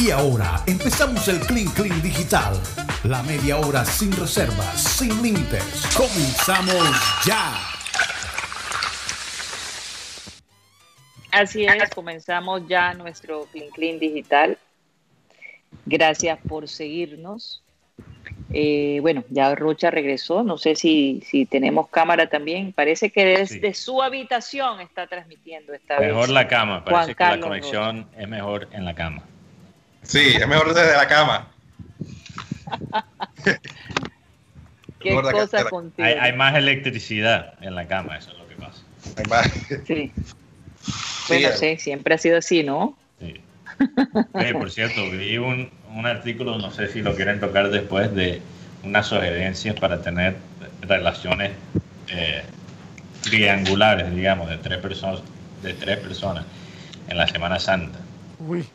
Y ahora empezamos el Clean Clean Digital. La media hora sin reservas, sin límites. Comenzamos ya. Así es, comenzamos ya nuestro Clean Clean Digital. Gracias por seguirnos. Eh, bueno, ya Rocha regresó. No sé si, si tenemos cámara también. Parece que desde su habitación está transmitiendo esta vez. Mejor la cama. Parece que la conexión es mejor en la cama. Sí, es mejor desde la cama. ¿Qué cosa contigo? Hay, más electricidad en la cama, eso es lo que pasa. Hay más. Sí. Bueno, sí, siempre ha sido así, ¿no? Sí. por cierto, vi un, un, artículo, no sé si lo quieren tocar después, de unas sugerencias para tener relaciones eh, triangulares, digamos, de tres personas, de tres personas en la Semana Santa. Uy.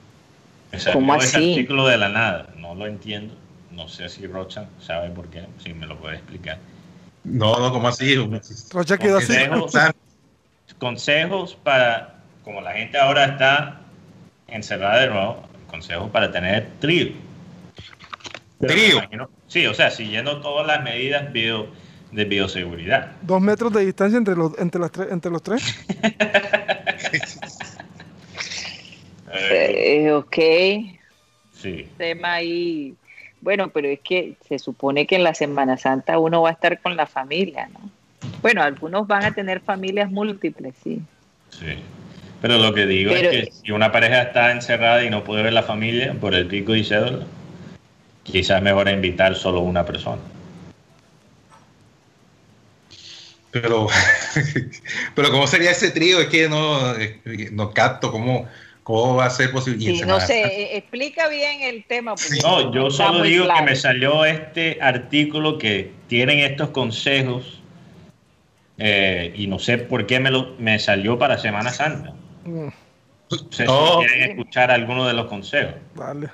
¿Cómo así? ese artículo de la nada, no lo entiendo. No sé si Rocha sabe por qué, si me lo puede explicar. No, no, ¿cómo así? Rocha quedó así. Consejos para, como la gente ahora está encerrada de nuevo, consejos para tener trío. ¿Trío? Sí, o sea, siguiendo todas las medidas bio, de bioseguridad. Dos metros de distancia entre los, entre las tres, entre los tres. Eh, ok. Sí. Tema ahí. Bueno, pero es que se supone que en la Semana Santa uno va a estar con la familia, ¿no? Bueno, algunos van a tener familias múltiples, sí. Sí. Pero lo que digo es que si una pareja está encerrada y no puede ver la familia por el pico y cédula, quizás es mejor invitar solo una persona. Pero, pero ¿cómo sería ese trío? Es que no, no capto cómo, ¿Cómo va a ser posible? no sé, eh, explica bien el tema. No, yo solo digo que me salió este artículo que tienen estos consejos eh, y no sé por qué me, lo, me salió para Semana Santa. No sé si oh. quieren escuchar alguno de los consejos. Vale.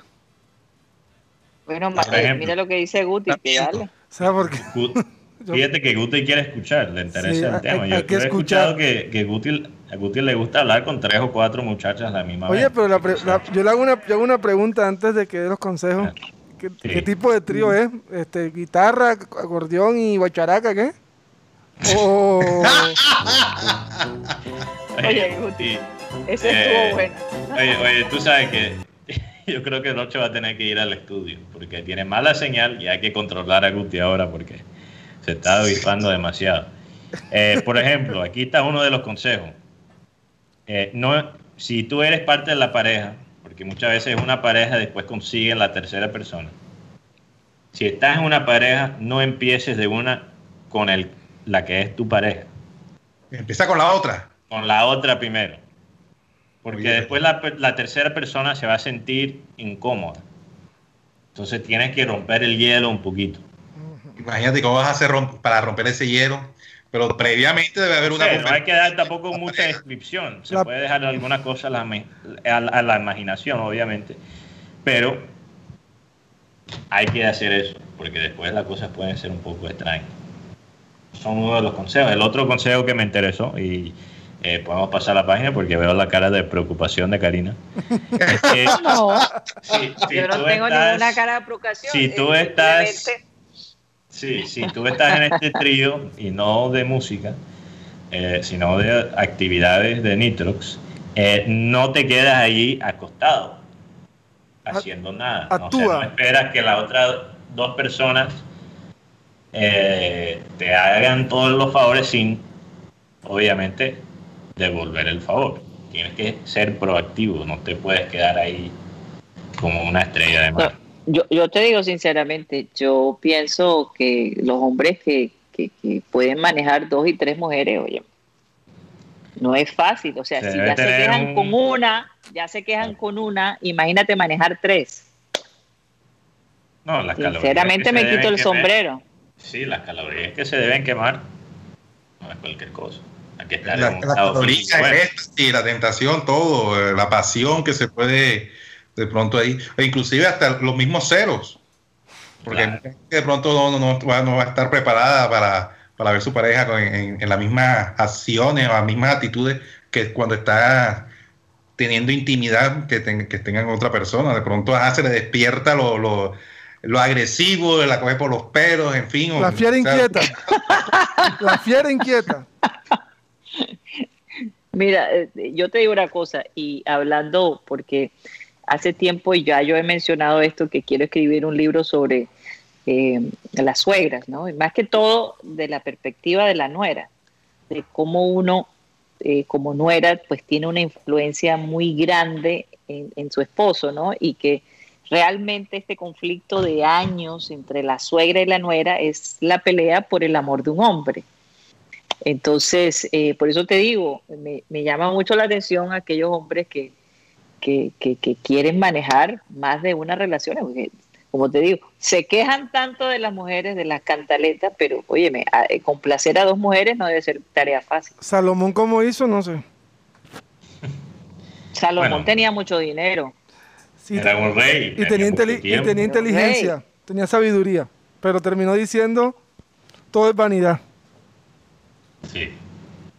Bueno, mira lo que dice Guti, dale. ¿Sabes por qué? Fíjate que Guti quiere escuchar, le interesa el tema. Yo, he escuchado que, que Guti, a Guti le gusta hablar con tres o cuatro muchachas a la misma Oye, pero yo le hago una, hago una pregunta antes de que dé los consejos. ¿Qué, tipo de trío es? Este, ¿Guitarra, acordeón y guacharaca qué? oye, Guti, ese estuvo eh, bueno. Oye, oye, tú sabes que yo creo que Noche va a tener que ir al estudio porque tiene mala señal y hay que controlar a Guti ahora porque se está avispando demasiado. Eh, por ejemplo, aquí está uno de los consejos. Eh, no, si tú eres parte de la pareja, porque muchas veces una pareja después consigue la tercera persona. Si estás en una pareja, no empieces de una con el, la que es tu pareja. Empieza con la otra. Con la otra primero. Porque después la, la, tercera persona se va a sentir incómoda. Entonces tienes que romper el hielo un poquito. Imagínate cómo vas a hacer para romper ese hielo. Pero previamente debe haber una. no hay que dar tampoco mucha descripción. Se puede dejar alguna cosa a la, imaginación, obviamente. Pero hay que hacer eso, porque después las cosas pueden ser un poco extrañas. Son uno de los consejos. El otro consejo que me interesó, y eh, podemos pasar a la página porque veo la cara de preocupación de Karina. no, yo no tengo ninguna cara de preocupación. Si tú estás. Sí, si tú estás en este trío y no de música, eh, sino de actividades de Nitrox, eh, no te quedas ahí acostado haciendo nada. No, esperas que las otras dos personas eh, te hagan todos los favores sin, obviamente, devolver el favor. Tienes que ser proactivo, no te puedes quedar ahí como una estrella de mar. Yo, yo te digo sinceramente, yo pienso que los hombres que, pueden manejar dos y tres mujeres, oye, no es fácil. O sea, si ya se quejan con una, ya se quejan con una, imagínate manejar tres. No, las Sinceramente me quito el sombrero. Sí, las calorías que se deben quemar no es cualquier cosa. Hay que estar la, y la tentación, todo, la pasión que se puede de pronto ahí, e inclusive hasta los mismos ceros, porque de pronto no, no, no, va, a estar preparada para, para ver su pareja en, en, las mismas acciones o las mismas actitudes que cuando está teniendo intimidad que, que tengan otra persona. De pronto ah, se le despierta lo, lo, lo, agresivo, la coge por los pelos, en fin. La fiera inquieta. la fiera inquieta. Mira, eh, yo te digo una cosa, y hablando, porque hace tiempo ya yo he mencionado esto, que quiero escribir un libro sobre eh, las suegras, ¿no? Y más que todo de la perspectiva de la nuera, de cómo uno eh, como nuera, pues tiene una influencia muy grande en, su esposo, ¿no? Y que realmente este conflicto de años entre la suegra y la nuera es la pelea por el amor de un hombre. Entonces, eh, por eso te digo, me, llama mucho la atención aquellos hombres que, que, quieren manejar más de una relación, porque como te digo, se quejan tanto de las mujeres, de las cantaletas, pero óyeme, eh, complacer a dos mujeres no debe ser tarea fácil. Salomón, ¿cómo hizo? No sé. Salomón tenía mucho dinero. Era un rey. Y tenía, inteligencia, tenía sabiduría, pero terminó diciendo, todo es vanidad. Sí.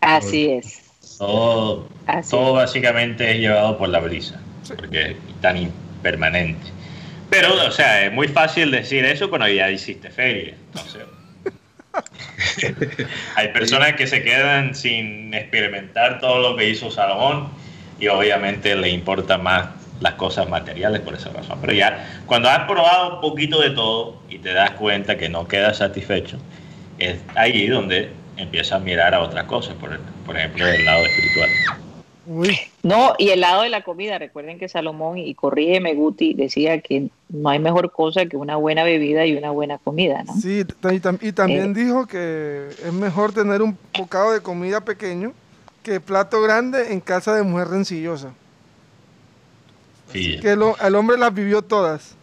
Así es. Todo, todo básicamente es llevado por la brisa, porque es tan impermanente. Pero, o sea, es muy fácil decir eso cuando ya hiciste feria. hay personas que se quedan sin experimentar todo lo que hizo Salomón y obviamente le importan más las cosas materiales por esa razón. Pero ya cuando has probado un poquito de todo y te das cuenta que no quedas satisfecho, es ahí donde empiezas a mirar a otras cosas, por, por ejemplo, el lado espiritual. No, y el lado de la comida, recuerden que Salomón, y corrígeme Guti, decía que no hay mejor cosa que una buena bebida y una buena comida, ¿no? Sí, y, también eh. dijo que es mejor tener un bocado de comida pequeño que plato grande en casa de mujer rencillosa. Que el hombre las vivió todas.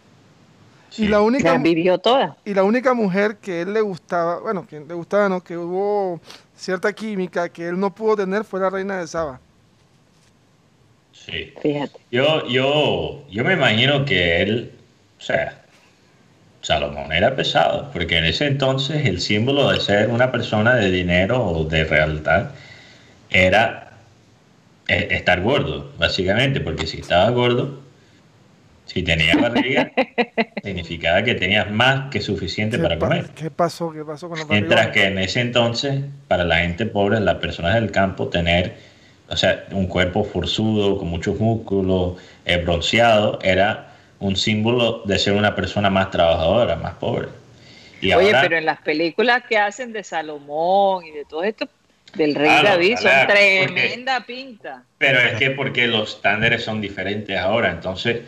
Y la única vivió. Y la única mujer que él le gustaba, bueno, que le gustaba, no, que hubo cierta química que él no pudo tener fue la reina de Saba. Sí. Fíjate. Yo, yo, yo me imagino que él, o sea, Salomón era pesado, porque en ese entonces el símbolo de ser una persona de dinero o de realidad era eh, estar gordo, básicamente, porque si estaba gordo, si tenía barriga, significaba que tenías más que suficiente para comer. ¿Qué pasó? ¿Qué pasó con la barriga? Mientras que en ese entonces, para la gente pobre, las personas del campo, tener o sea, un cuerpo forzudo, con muchos músculos, eh, bronceado, era un símbolo de ser una persona más trabajadora, más pobre. Oye, pero en las películas que hacen de Salomón y de todo esto, del rey David, son tremenda pinta. Pero es que porque los estándares son diferentes ahora, entonces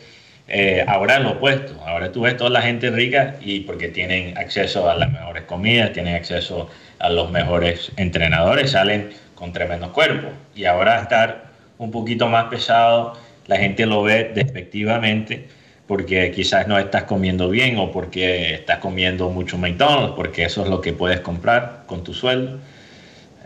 eh, ahora es lo opuesto. Ahora tú ves toda la gente rica y porque tienen acceso a las mejores comidas, tienen acceso a los mejores entrenadores, salen con tremendo cuerpo. Y ahora estar un poquito más pesado, la gente lo ve despectivamente porque quizás no estás comiendo bien o porque estás comiendo mucho McDonald's, porque eso es lo que puedes comprar con tu sueldo.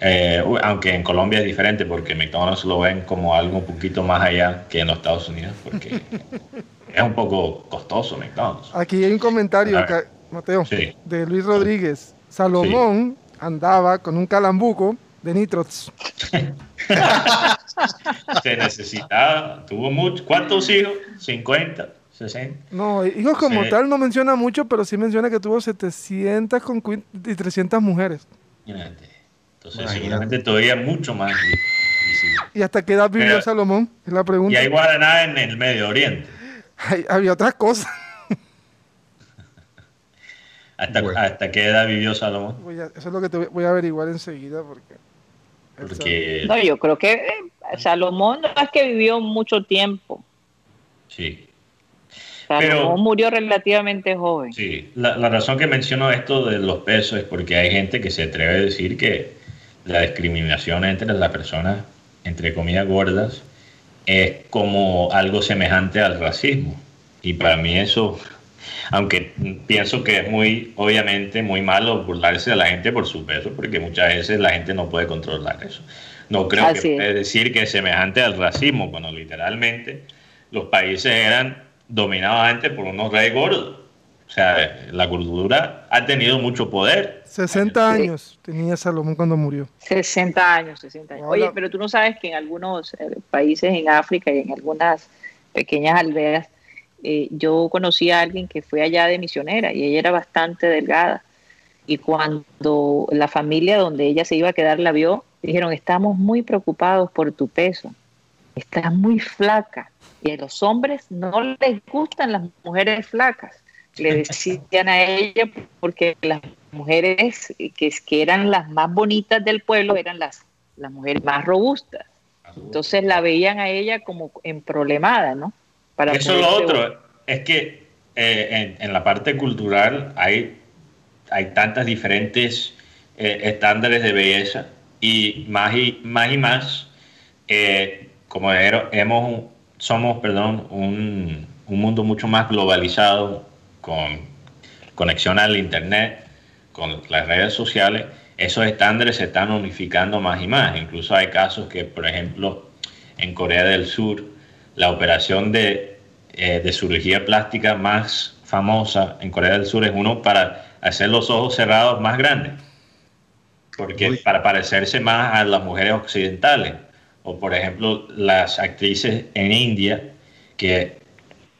Eh, aunque en Colombia es diferente porque McDonald's lo ven como algo un poquito más allá que en los Estados Unidos, porque es un poco costoso McDonald's. Aquí hay un comentario, Mateo, de Luis Rodríguez. Salomón andaba con un calambuco de nitros. Se necesitaba, tuvo mucho. ¿Cuántos hijos? ¿50? 60. No, hijos como tal no menciona mucho, pero sí menciona que tuvo 700 con y 300 mujeres. Entonces, seguramente todavía mucho más ¿Y hasta qué edad vivió Salomón? Es la pregunta. Y hay Guaraná en el Medio Oriente. Había otras cosas. ¿Hasta, ¿Hasta, qué edad vivió Salomón? eso es lo que te voy a averiguar enseguida porque no, yo creo que eh, Salomón no es que vivió mucho tiempo. Sí. Salomón murió relativamente joven. Sí, la, razón que menciono esto de los pesos es porque hay gente que se atreve a decir que la discriminación entre las personas, entre comillas, gordas, es como algo semejante al racismo. Y para mí eso aunque pienso que es muy, obviamente, muy malo burlarse de la gente por su peso, porque muchas veces la gente no puede controlar eso. No creo que puede decir que es semejante al racismo, cuando literalmente los países eran dominados antes por unos reyes gordos. O sea, la cultura ha tenido mucho poder. 60 años tenía Salomón cuando murió. 60 años, 60 años. Oye, pero tú no sabes que en algunos eh, países en África y en algunas pequeñas aldeas, eh, yo conocí a alguien que fue allá de misionera y ella era bastante delgada. Y cuando la familia donde ella se iba a quedar la vio, dijeron, estamos muy preocupados por tu peso, estás muy flaca. Y a los hombres no les gustan las mujeres flacas le decían a ella porque las mujeres que, que eran las más bonitas del pueblo eran las, las mujeres más robustas. Entonces la veían a ella como en problemada, ¿no? Para Eso es lo otro, es que eh, en, la parte cultural hay, hay tantas diferentes eh, estándares de belleza y más y más, y más eh, como hemos, somos perdón, un, un mundo mucho más globalizado, con conexión al Internet, con las redes sociales, esos estándares se están unificando más y más. Incluso hay casos que, por ejemplo, en Corea del Sur, la operación de, eh, de cirugía plástica más famosa en Corea del Sur es uno para hacer los ojos cerrados más grandes, porque para parecerse más a las mujeres occidentales. O, por ejemplo, las actrices en India que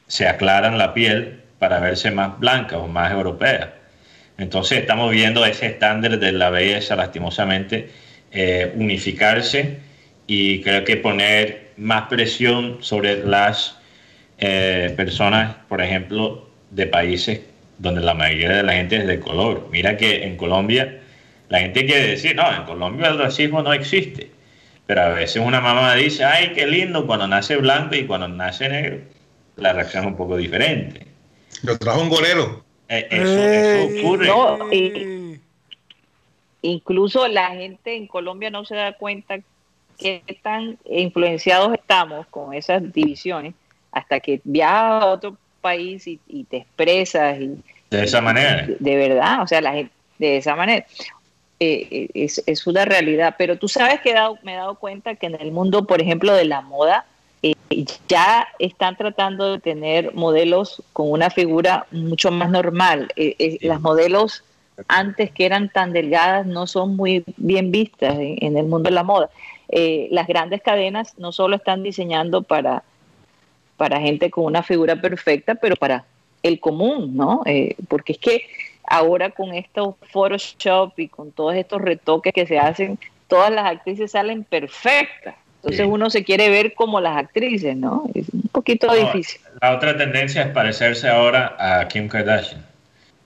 se aclaran la piel para verse más blanca o más europea. Entonces estamos viendo ese estándar de la belleza lastimosamente eh, unificarse y creo que poner más presión sobre las eh, personas, por ejemplo, de países donde la mayoría de la gente es de color. Mira que en Colombia la gente quiere decir, no, en Colombia el racismo no existe. Pero a veces una mamá dice, ay, qué lindo cuando nace blanco y cuando nace negro. La reacción es un poco diferente. Lo trajo un golero. Eh, eso, ocurre. incluso la gente en Colombia no se da cuenta que tan influenciados estamos con esas divisiones hasta que viajas a otro país y, te expresas y, de esa manera de, verdad o sea la gente de esa manera eh, eh, es, es, una realidad pero tú sabes que dado, me he dado cuenta que en el mundo por ejemplo de la moda ya están tratando de tener modelos con una figura mucho más normal. Eh, eh, las modelos antes que eran tan delgadas no son muy bien vistas en, el mundo de la moda. las grandes cadenas no solo están diseñando para, para gente con una figura perfecta, pero para el común, ¿no? porque es que ahora con estos Photoshop y con todos estos retoques que se hacen, todas las actrices salen perfectas. Entonces uno se quiere ver como las actrices, ¿no? Es un poquito difícil. La otra tendencia es parecerse ahora a Kim Kardashian.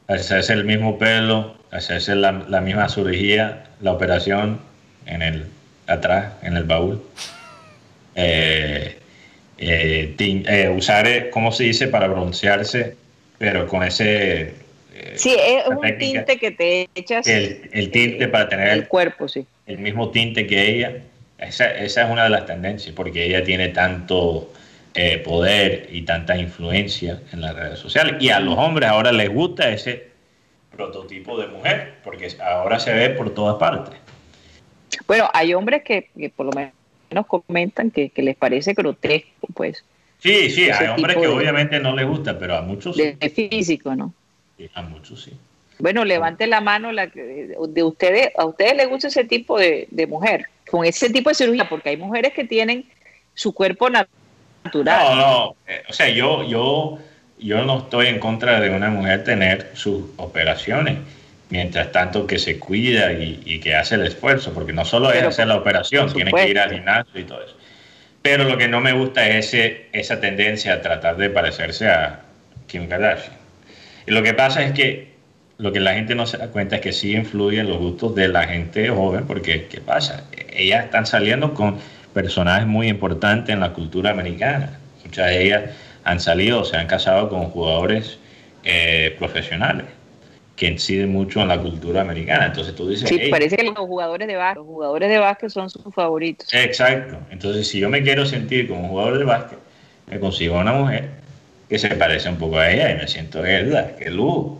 Hacerse el mismo pelo, hacerse la, misma cirugía, la operación en el atrás, en el baúl. Eh, eh, eh, usar, ¿cómo se dice? Para broncearse, pero con ese... sí, es un tinte que te echas. El, el tinte para tener el cuerpo, sí. El mismo tinte que ella esa, esa, es una de las tendencias, porque ella tiene tanto eh, poder y tanta influencia en las redes sociales. Y a los hombres ahora les gusta ese prototipo de mujer, porque ahora se ve por todas partes. Bueno, hay hombres que, por lo menos comentan que, les parece grotesco, pues. Sí, sí, hay hombres que obviamente no les gusta, pero a muchos sí. De físico, ¿no? Sí, a muchos sí. Bueno, levante la mano la de ustedes, a ustedes les gusta ese tipo de, de mujer con ese tipo de cirugía, porque hay mujeres que tienen su cuerpo natural. No, no, eh, o sea, yo, yo, yo no estoy en contra de una mujer tener sus operaciones, mientras tanto que se cuida y, que hace el esfuerzo, porque no solo es hacer la operación, tiene que ir al gimnasio y todo eso. Pero lo que no me gusta es ese, esa tendencia a tratar de parecerse a Kim Kardashian. Y lo que pasa es que lo que la gente no se da cuenta es que sí influyen los gustos de la gente joven, porque ¿qué pasa? Ellas están saliendo con personajes muy importantes en la cultura americana. Muchas de ellas han salido, se han casado con jugadores eh, profesionales que inciden mucho en la cultura americana. Entonces tú dices... Sí, parece que los jugadores de básquet, los jugadores de básquet son sus favoritos. Exacto. Entonces si yo me quiero sentir como jugador de básquet, me consigo una mujer que se parece un poco a ella y me siento, ¿verdad? ¡Qué luz!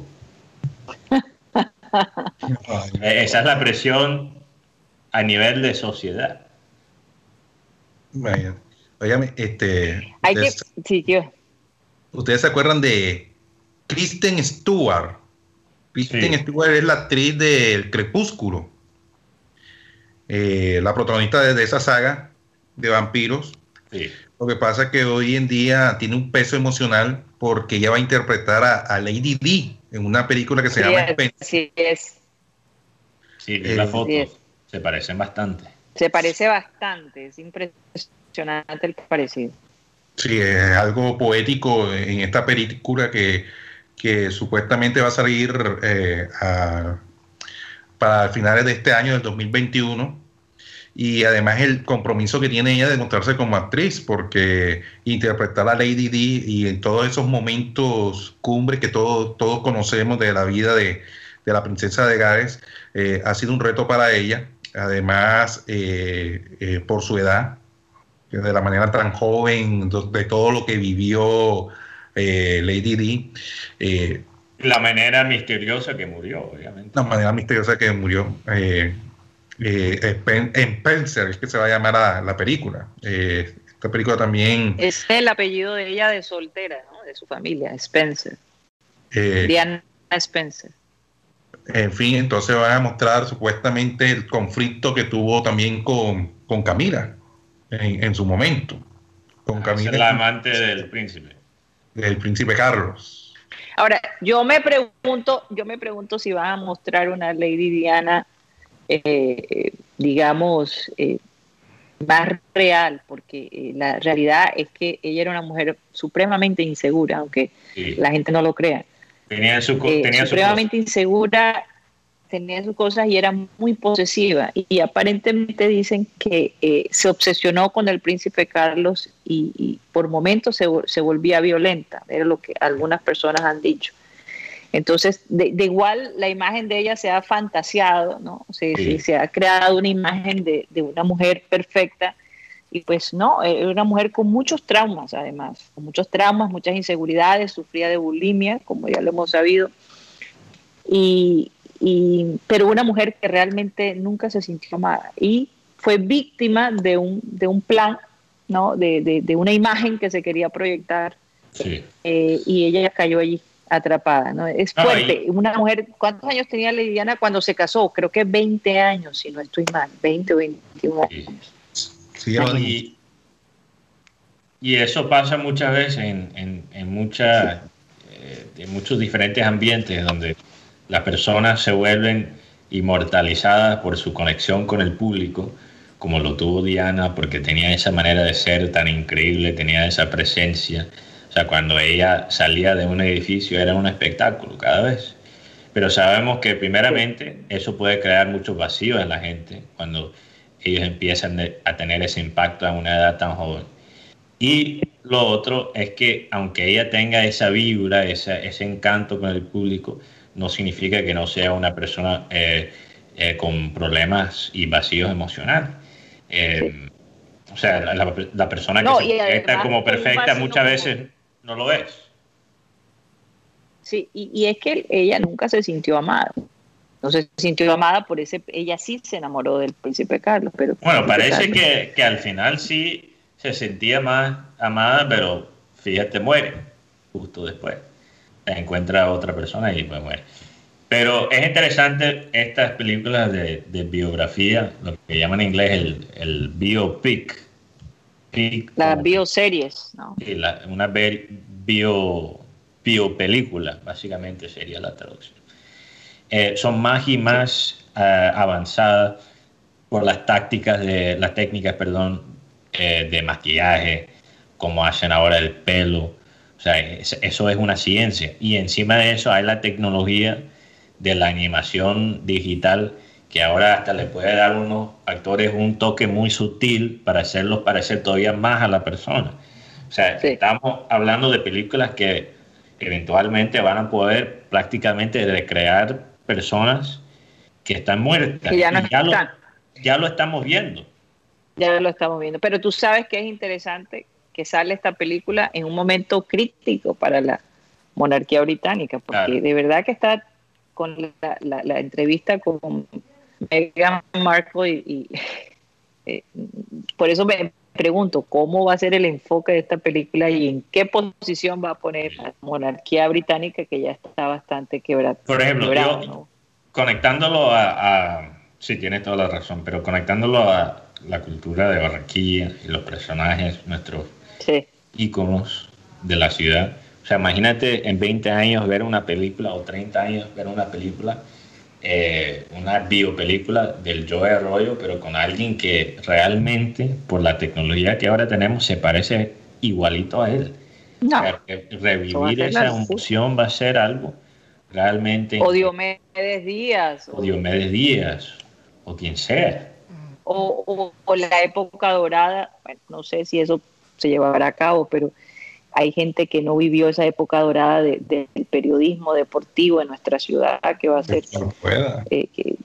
Eh, esa es la presión a nivel de sociedad. Oigan, este. Hay ustedes, que, ¿Ustedes se acuerdan de Kristen Stewart. Kristen Stewart es la actriz del Crepúsculo. Eh, la protagonista de, esa saga de vampiros. Lo que pasa es que hoy en día tiene un peso emocional porque ella va a interpretar a, Lady D en una película que se llama Spencer. Sí, es. Sí, la foto. Se parecen bastante. Se parece bastante, es impresionante el parecido. Sí, es algo poético en esta película que, supuestamente va a salir eh, para finales de este año, del 2021. Y además el compromiso que tiene ella de mostrarse como actriz, porque interpretar a Lady D y en todos esos momentos cumbres que todos, todos conocemos de la vida de, la princesa de Gales, eh, ha sido un reto para ella. Además, eh, por su edad, de la manera tan joven, de todo lo que vivió eh, Lady Di. Eh, la manera misteriosa que murió, obviamente. La manera misteriosa que murió. Eh, Spencer, es que se va a llamar la, película. esta película también. Es el apellido de ella de soltera, ¿no? de su familia, Spencer. Diana Spencer. En fin, entonces van a mostrar supuestamente el conflicto que tuvo también con, con Camila en, su momento. Con Camila. la amante del príncipe. Del príncipe Carlos. Ahora, yo me pregunto, yo me pregunto si van a mostrar una Lady Diana, eh, digamos, eh, más real, porque eh, la realidad es que ella era una mujer supremamente insegura, aunque la gente no lo crea. Tenía su, tenía supremamente insegura tenía sus cosas y era muy posesiva. Y, aparentemente dicen que eh, se obsesionó con el príncipe Carlos y, por momentos se, volvía violenta, era lo que algunas personas han dicho. Entonces, de, igual la imagen de ella se ha fantaseado, ¿no? Se, se ha creado una imagen de, de, una mujer perfecta y pues no, era una mujer con muchos traumas además, con muchos traumas, muchas inseguridades, sufría de bulimia, como ya lo hemos sabido. Y, pero una mujer que realmente nunca se sintió amada y fue víctima de un, de un plan, ¿no? de, de, una imagen que se quería proyectar eh, y ella cayó allí atrapada. ¿no? Es fuerte. Una mujer, ¿cuántos años tenía Lidiana cuando se casó? Creo que 20 años, si no estoy mal, 20 o 21 años. y, y, eso pasa muchas veces en, en, en, muchas, eh, en muchos diferentes ambientes donde las personas se vuelven inmortalizadas por su conexión con el público, como lo tuvo Diana, porque tenía esa manera de ser tan increíble, tenía esa presencia. O sea, cuando ella salía de un edificio era un espectáculo cada vez. Pero sabemos que primeramente eso puede crear muchos vacíos en la gente cuando ellos empiezan a tener ese impacto a una edad tan joven. Y lo otro es que aunque ella tenga esa vibra, ese encanto con el público, no significa que no sea una persona eh, eh, con problemas y vacíos emocionales. Eh, o sea, la, persona que se está como perfecta muchas veces no lo es. Sí, y, es que ella nunca se sintió amada. No se sintió amada por ese, ella sí se enamoró del príncipe Carlos, pero... Bueno, parece que, que, al final sí se sentía más amada, pero fíjate, muere justo después encuentra otra persona y pues muere. Pero es interesante estas películas de, biografía, lo que llaman en inglés el, el biopic. Las bioseries, ¿no? Sí, una bio, biopelícula, básicamente sería la traducción. Eh, son más y más eh, avanzadas por las tácticas de las técnicas, perdón, eh, de maquillaje, como hacen ahora el pelo, o sea, eso es una ciencia. Y encima de eso hay la tecnología de la animación digital que ahora hasta le puede dar a unos actores un toque muy sutil para hacerlos parecer todavía más a la persona. O sea, estamos hablando de películas que eventualmente van a poder prácticamente recrear personas que están muertas. ya, no ya, lo, ya lo estamos viendo. Ya lo estamos viendo. Pero tú sabes que es interesante que sale esta película en un momento crítico para la monarquía británica, porque de verdad que está con la, entrevista con Meghan Markle y, eh, por eso me pregunto, ¿cómo va a ser el enfoque de esta película y en qué posición va a poner la monarquía británica que ya está bastante quebrada? Por ejemplo, conectándolo a, Sí, tienes toda la razón, pero conectándolo a la cultura de Barranquilla y los personajes, nuestros íconos de la ciudad. O sea, imagínate en 20 años ver una película o 30 años ver una película eh, una biopelícula del Joe Arroyo, pero con alguien que realmente, por la tecnología que ahora tenemos, se parece igualito a él. revivir esa emoción va a ser algo realmente... O Diomedes Díaz. O Diomedes Díaz, o quien sea. O, o, la época dorada, bueno, no sé si eso se llevará a cabo, pero hay gente que no vivió esa época dorada del periodismo deportivo en nuestra ciudad que va a ser eh, que,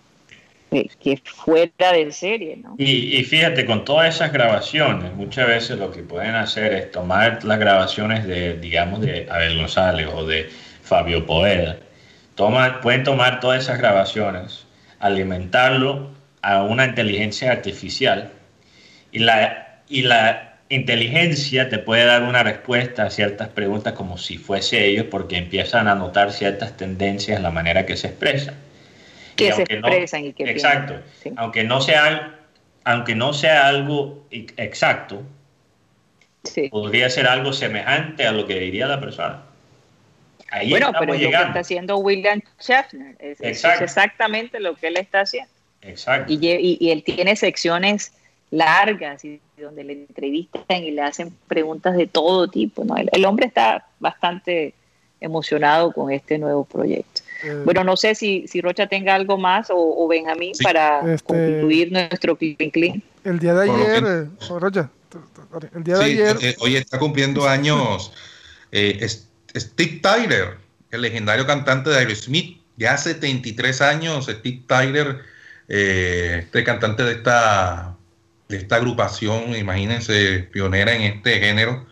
eh, que, fuera de serie. ¿no? Y, fíjate, con todas esas grabaciones, muchas veces lo que pueden hacer es tomar las grabaciones de, digamos, de Abel González o de Fabio Poeda. Toma, pueden tomar todas esas grabaciones, alimentarlo a una inteligencia artificial y la, y la inteligencia te puede dar una respuesta a ciertas preguntas como si fuese ellos porque empiezan a notar ciertas tendencias en la manera que se expresan. Que se expresan y que Exacto. Aunque, no sea, aunque no sea algo exacto, podría ser algo semejante a lo que diría la persona. Ahí bueno, pero es lo que está haciendo William Schaffner. Es, exactamente lo que él está haciendo. Exacto. Y, y él tiene secciones largas y donde le entrevistan y le hacen preguntas de todo tipo. ¿no? El, hombre está bastante emocionado con este nuevo proyecto. Eh, bueno, no sé si, si Rocha tenga algo más o, Benjamín para este, concluir nuestro Clean Clean. El día de ayer, eh, oh, Rocha, el día de ayer. Eh, hoy está cumpliendo años Steve Tyler, el legendario cantante de Aerosmith. Ya hace 73 años, Steve Tyler, este cantante de esta de esta agrupación, imagínense, pionera en este género.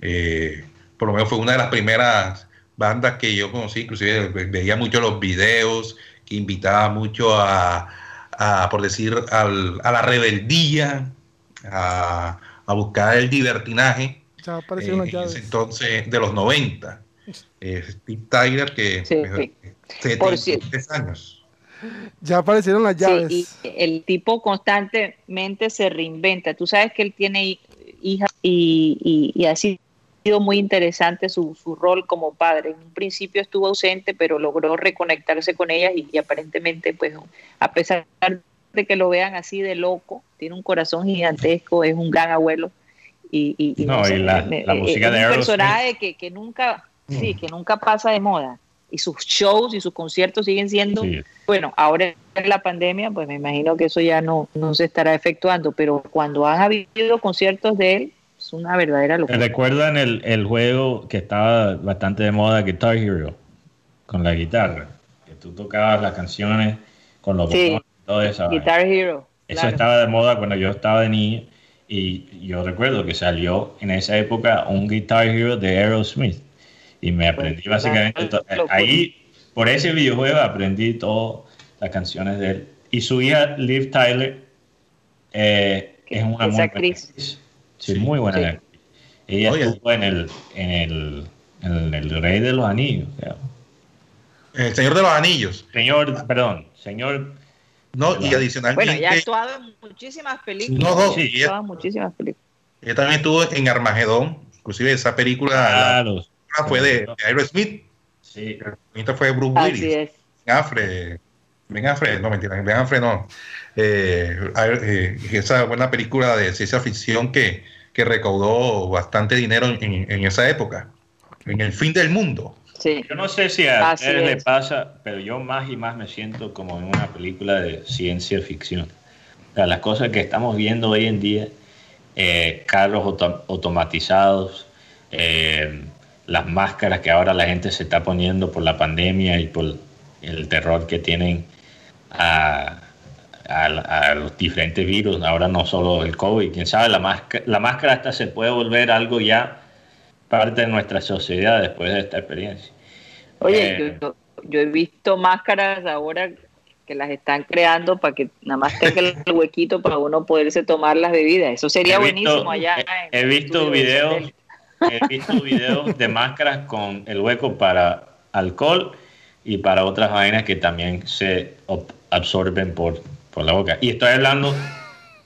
Eh, por lo menos fue una de las primeras bandas que yo conocí, inclusive veía mucho los videos, que invitaba mucho a, por decir, a la rebeldía, a, buscar el divertinaje. Ya eh, entonces, de los 90. Eh, Steve Tyler, que sí, por años. Ya aparecieron las llaves. y el tipo constantemente se reinventa. Tú sabes que él tiene hijas y, y, ha sido muy interesante su, su, rol como padre. En un principio estuvo ausente, pero logró reconectarse con ellas y, aparentemente, pues, a pesar de que lo vean así de loco, tiene un corazón gigantesco, es un gran abuelo. Y, y, no, y la, la, música de un personaje que, que nunca, sí, que nunca pasa de moda y sus shows y sus conciertos siguen siendo, bueno, ahora en la pandemia, pues me imagino que eso ya no, no se estará efectuando, pero cuando han habido conciertos de él, es una verdadera locura. ¿Recuerdan el, el juego que estaba bastante de moda, Guitar Hero, con la guitarra? Que tú tocabas las canciones con los botones todo eso. Guitar Hero. Eso estaba de moda cuando yo estaba de niño y yo recuerdo que salió en esa época un Guitar Hero de Aerosmith y me aprendí pues, básicamente ahí por ese videojuego aprendí todas las canciones de él. Y su hija Liv Tyler eh, es una muy actriz. sí, muy buena actriz. Ella estuvo en el, en el en el Rey de los Anillos el Señor de los Anillos. Señor perdón señor no y adicionalmente bueno ella ha actuado en muchísimas películas. No, no, sí, ella, muchísimas películas. Ella también estuvo en Armagedón. Inclusive esa película claro fue de, Aerosmith. Sí. La fue Bruce Willis. Ben Affleck. Ben Affleck, no mentira, Ben Affleck no. Eh, eh, esa buena película de ciencia ficción que, que recaudó bastante dinero en, en, esa época, en el fin del mundo. Sí. Yo no sé si a ustedes les pasa, pero yo más y más me siento como en una película de ciencia ficción. O sea, las cosas que estamos viendo hoy en día, eh, carros automatizados, eh, las máscaras que ahora la gente se está poniendo por la pandemia y por el terror que tienen a, los diferentes virus, ahora no solo el COVID, quién sabe, la máscara, la máscara hasta se puede volver algo ya parte de nuestra sociedad después de esta experiencia. Oye, eh, yo, he visto máscaras ahora que las están creando para que nada más tenga el huequito para uno poderse tomar las bebidas. Eso sería buenísimo allá. He, visto videos, he visto videos de máscaras con el hueco para alcohol y para otras vainas que también se absorben por, por la boca. Y estoy hablando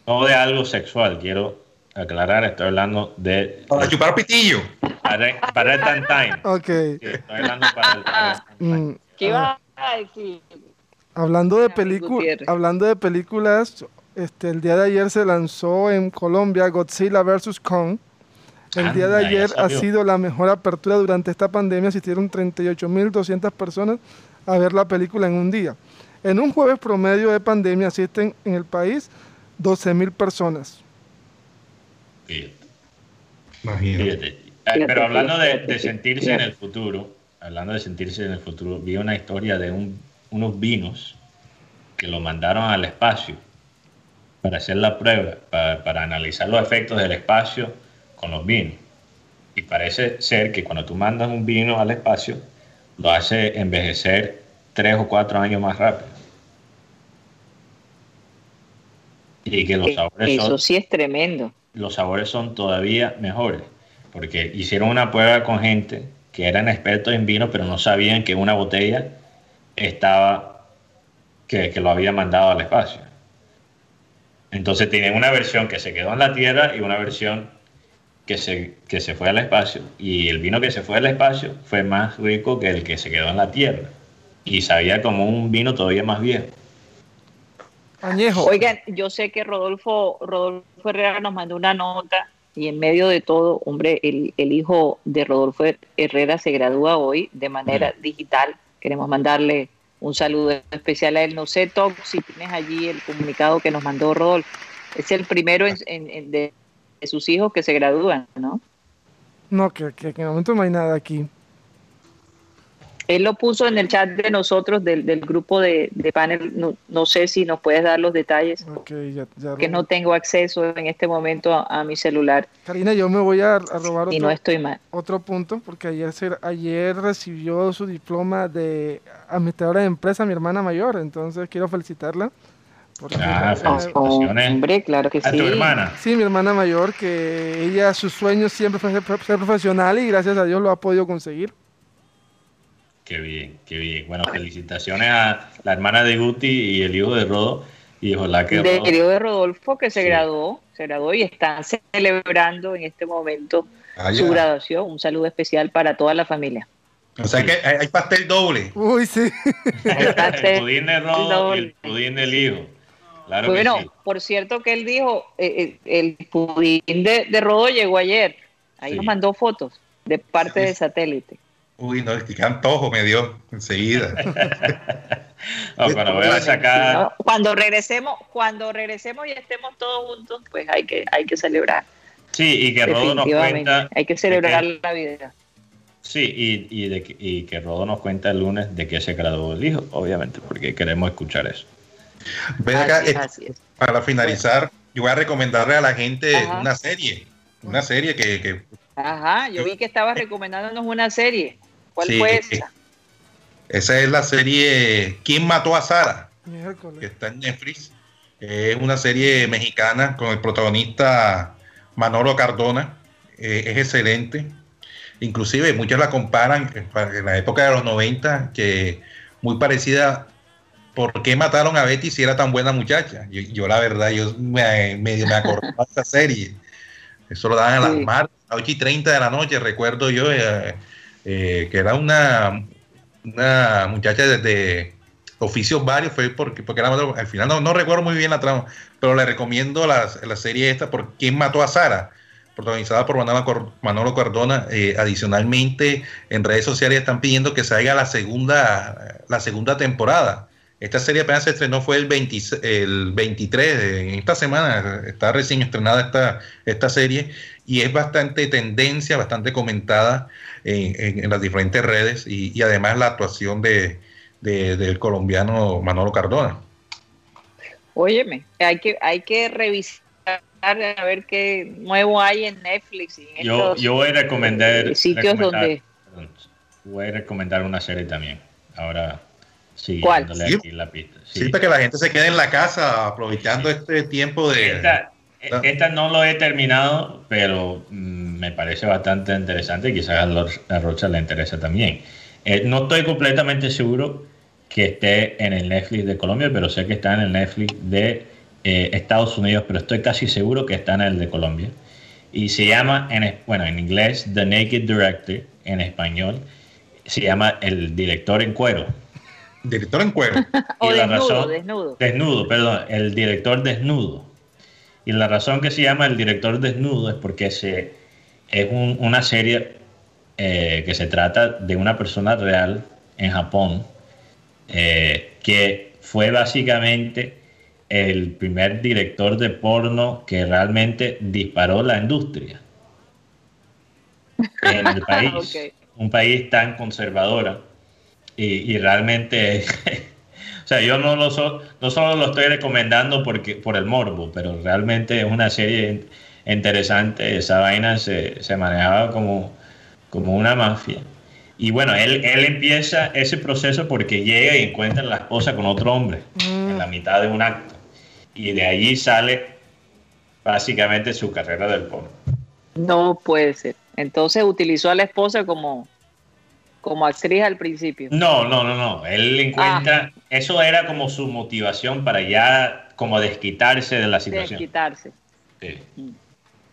no de algo sexual, quiero aclarar, estoy hablando de... Para chupar pitillo. Para, para el time. Ok. Estoy hablando para el, mm, ¿Qué iba a decir? Hablando de, hablando de películas, este, el día de ayer se lanzó en Colombia Godzilla vs. Kong. El día de ayer ha sido la mejor apertura durante esta pandemia. Asistieron 38.200 personas a ver la película en un día. En un jueves promedio de pandemia asisten en el país 12.000 personas. Fíjate. Eh, pero hablando de, sentirse en el futuro, hablando de sentirse en el futuro, vi una historia de un unos vinos que lo mandaron al espacio para hacer la prueba, para, analizar los efectos del espacio con los vinos. Y parece ser que cuando tú mandas un vino al espacio, lo hace envejecer tres o cuatro años más rápido. Y que los sabores Eso sí es tremendo. Los sabores son todavía mejores, porque hicieron una prueba con gente que eran expertos en vino, pero no sabían que una botella estaba que, lo había mandado al espacio. Entonces tienen una versión que se quedó en la Tierra y una versión que se, que se fue al espacio. Y el vino que se fue al espacio fue más rico que el que se quedó en la Tierra. Y sabía como un vino todavía más viejo. Añejo. Oigan, yo sé que Rodolfo, Rodolfo Herrera nos mandó una nota y en medio de todo, hombre, el, el hijo de Rodolfo Herrera se gradúa hoy de manera digital Queremos mandarle un saludo especial a él. No sé, Tom, si tienes allí el comunicado que nos mandó Rodolfo. Es el primero de, sus hijos que se gradúan, ¿no? No, que, que, en el momento no hay nada aquí. Él lo puso en el chat de nosotros, del, grupo de, panel. No, sé si nos puedes dar los detalles. que no tengo acceso en este momento a, mi celular. Karina, yo me voy a, robar otro, no estoy mal. otro punto, porque ayer, ayer recibió su diploma de administradora de empresa mi hermana mayor, entonces quiero felicitarla. Ah, felicitaciones. hombre, claro que ¿A tu hermana? Sí, mi hermana mayor, que ella, su sueño siempre fue ser profesional y gracias a Dios lo ha podido conseguir. Qué bien, qué bien. Bueno, felicitaciones a la hermana de Guti y el hijo de Rodo. Y ojalá que. De, el hijo de Rodolfo que se graduó, se graduó y están celebrando en este momento ah, su graduación. Un saludo especial para toda la familia. O sea que hay, pastel doble. Uy, sí. el pudín de Rodo y el pudín del hijo. Claro bueno, por cierto que él dijo, eh, eh, el pudín de, de, Rodo llegó ayer. Ahí nos mandó fotos de parte de satélite. Uy, no, qué antojo me dio enseguida. cuando voy a sacar... cuando regresemos, cuando regresemos y estemos todos juntos, pues hay que, hay que celebrar. Sí, y que Rodo nos cuenta... Hay que celebrar la vida. Sí, y, y, de, y que Rodo nos cuenta el lunes de que se graduó el hijo, obviamente, porque queremos escuchar eso. Eh, para finalizar, yo voy a recomendarle a la gente una serie, una serie que, que... Ajá, yo vi que estabas recomendándonos una serie. ¿Cuál fue eh, esa? Esa es la serie ¿Quién mató a Sara? Que está en Netflix. Es una serie mexicana con el protagonista Manolo Cardona. Eh, es excelente. Inclusive muchos la comparan en la época de los 90, que muy parecida ¿por qué mataron a Betty si era tan buena muchacha? Yo, la verdad, yo me, me, me acordaba de esa serie. Eso lo daban a las martes, a 8 y 30 de la noche, recuerdo yo. Eh, eh, que era una, una muchacha de, oficios varios, fue porque, porque era, al final no, recuerdo muy bien la trama, pero le recomiendo la, la serie esta por ¿Quién mató a Sara? protagonizada por Manolo, Cardona. Eh, adicionalmente, en redes sociales están pidiendo que se haga la segunda, la segunda temporada. Esta serie apenas se estrenó, fue el, el 23, en esta semana está recién estrenada esta, esta serie y es bastante tendencia, bastante comentada en, las diferentes redes y, además la actuación de, del colombiano Manolo Cardona. Óyeme, hay que, hay que revisar a ver qué nuevo hay en Netflix. Y yo, yo voy a recomendar sitios donde voy a recomendar una serie también. Ahora sí, aquí la pista. Sí. para que la gente se quede en la casa aprovechando este tiempo de... Esta, esta, no lo he terminado, pero mm, me parece bastante interesante. Quizás a Rocha le interesa también. Eh, no estoy completamente seguro que esté en el Netflix de Colombia, pero sé que está en el Netflix de eh, Estados Unidos, pero estoy casi seguro que está en el de Colombia. Y se llama, en, bueno, en inglés, The Naked Director, en español, se llama El Director en Cuero. Director en cuero. o desnudo, desnudo. Desnudo, perdón, el director desnudo. Y la razón que se llama el director desnudo es porque se, es una serie eh, que se trata de una persona real en Japón eh, que fue básicamente el primer director de porno que realmente disparó la industria en el país. Un país tan conservadora y, realmente O sea, yo no, lo no solo lo estoy recomendando porque, por el morbo, pero realmente es una serie interesante. Esa vaina se, se manejaba como, como una mafia. Y bueno, él, él empieza ese proceso porque llega y encuentra a la esposa con otro hombre en la mitad de un acto. Y de allí sale básicamente su carrera del porno. No puede ser. Entonces utilizó a la esposa como, como actriz al principio. No, no, no, no. Él encuentra, ah. eso era como su motivación para ya como desquitarse de la situación. Desquitarse. Sí. Mm.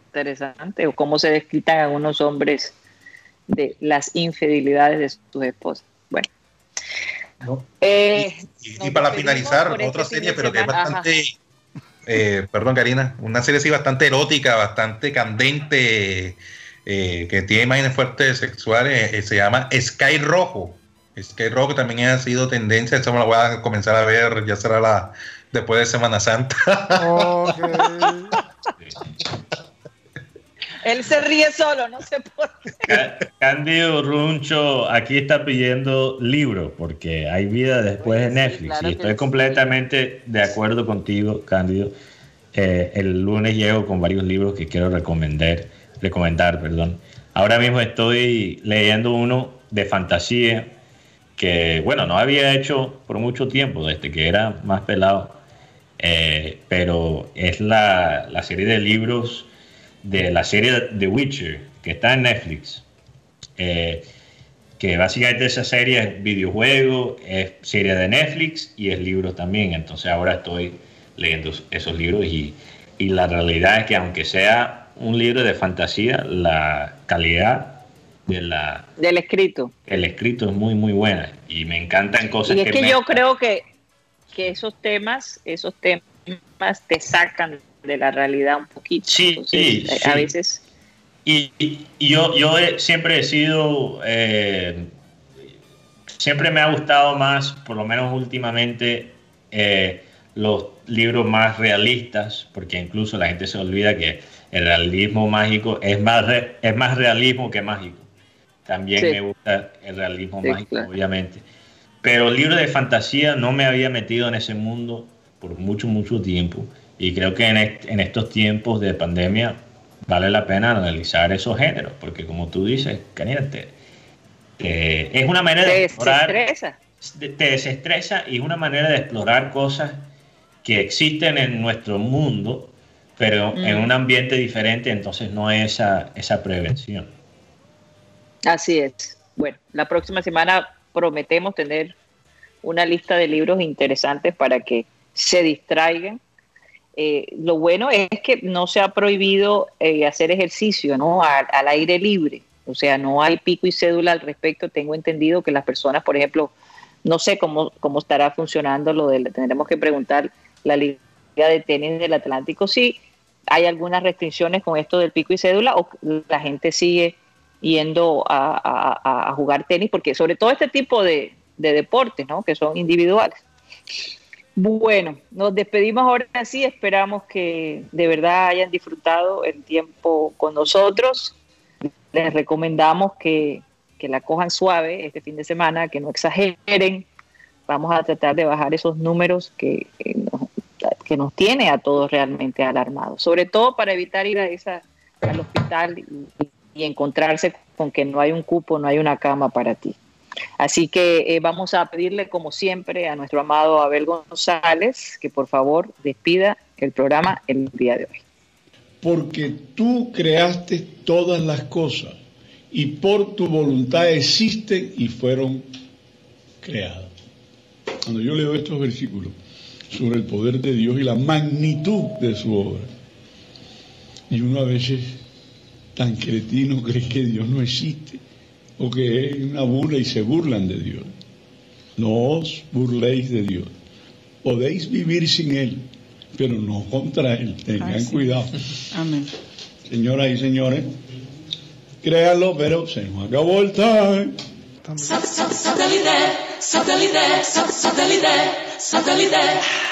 Interesante. O cómo se desquitan algunos hombres de las infidelidades de sus esposas. Bueno. Eh, y, para finalizar, este otra serie, pero que es bastante, eh, perdón Karina, una serie así bastante erótica, bastante candente, eh, que tiene imágenes fuertes sexuales, eh, se llama Sky Rojo. Sky Rojo también ha sido tendencia, eso me lo voy a comenzar a ver, ya será la después de Semana Santa. Él se ríe solo, no sé por qué. Cándido Runcho aquí está pidiendo libros, porque hay vida después de Netflix. y estoy completamente de acuerdo contigo, Cándido. Eh, el lunes llego con varios libros que quiero recomendar recomendar, perdón. Ahora mismo estoy leyendo uno de fantasía que, bueno, no había hecho por mucho tiempo, desde que era más pelado, eh, pero es la, la, serie de libros de la serie The Witcher, que está en Netflix. Eh, que básicamente esa serie es videojuego, es serie de Netflix y es libro también. Entonces ahora estoy leyendo esos libros y, y la realidad es que aunque sea un libro de fantasía, la calidad de la, del escrito. El escrito es muy, muy buena y me encantan cosas y es que, yo creo que, que esos temas, esos temas te sacan de la realidad un poquito. Sí, sí, A veces. Y, yo, yo siempre he sido, eh, siempre me ha gustado más, por lo menos últimamente, eh, los libros más realistas, porque incluso la gente se olvida que el realismo mágico es más, es más realismo que mágico. También me gusta el realismo mágico, obviamente. Pero el libro de fantasía no me había metido en ese mundo por mucho, mucho tiempo. Y creo que en, estos tiempos de pandemia vale la pena analizar esos géneros, porque como tú dices, Caniente, es una manera de explorar. Desestresa. Te desestresa y es una manera de explorar cosas que existen en nuestro mundo pero en un ambiente diferente, entonces no hay esa, esa prevención. Así es. Bueno, la próxima semana prometemos tener una lista de libros interesantes para que se distraigan. Eh, lo bueno es que no se ha prohibido eh, hacer ejercicio ¿no? Al, al, aire libre, o sea, no hay pico y cédula al respecto. Tengo entendido que las personas, por ejemplo, no sé cómo, cómo estará funcionando lo de, tendremos que preguntar la Liga de Tenis del Atlántico, sí, hay algunas restricciones con esto del pico y cédula o la gente sigue yendo a, jugar tenis, porque sobre todo este tipo de, deportes, ¿no? que son individuales. Bueno, nos despedimos ahora sí, esperamos que de verdad hayan disfrutado el tiempo con nosotros. Les recomendamos que, que la cojan suave este fin de semana, que no exageren. Vamos a tratar de bajar esos números que, nos que nos tiene a todos realmente alarmados, sobre todo para evitar ir a esa, al hospital y, encontrarse con que no hay un cupo, no hay una cama para ti. Así que eh, vamos a pedirle, como siempre, a nuestro amado Abel González que por favor despida el programa el día de hoy. Porque tú creaste todas las cosas y por tu voluntad existen y fueron creadas. Cuando yo leo estos versículos sobre el poder de Dios y la magnitud de su obra, y uno a veces tan cretino cree que Dios no existe o que es una burla y se burlan de Dios. No os burléis de Dios. Podéis vivir sin Él, pero no contra Él. Tengan cuidado. Amén. Señoras y señores, créanlo, pero se nos acabó el time. Satellite, satellite, satellite, satellite.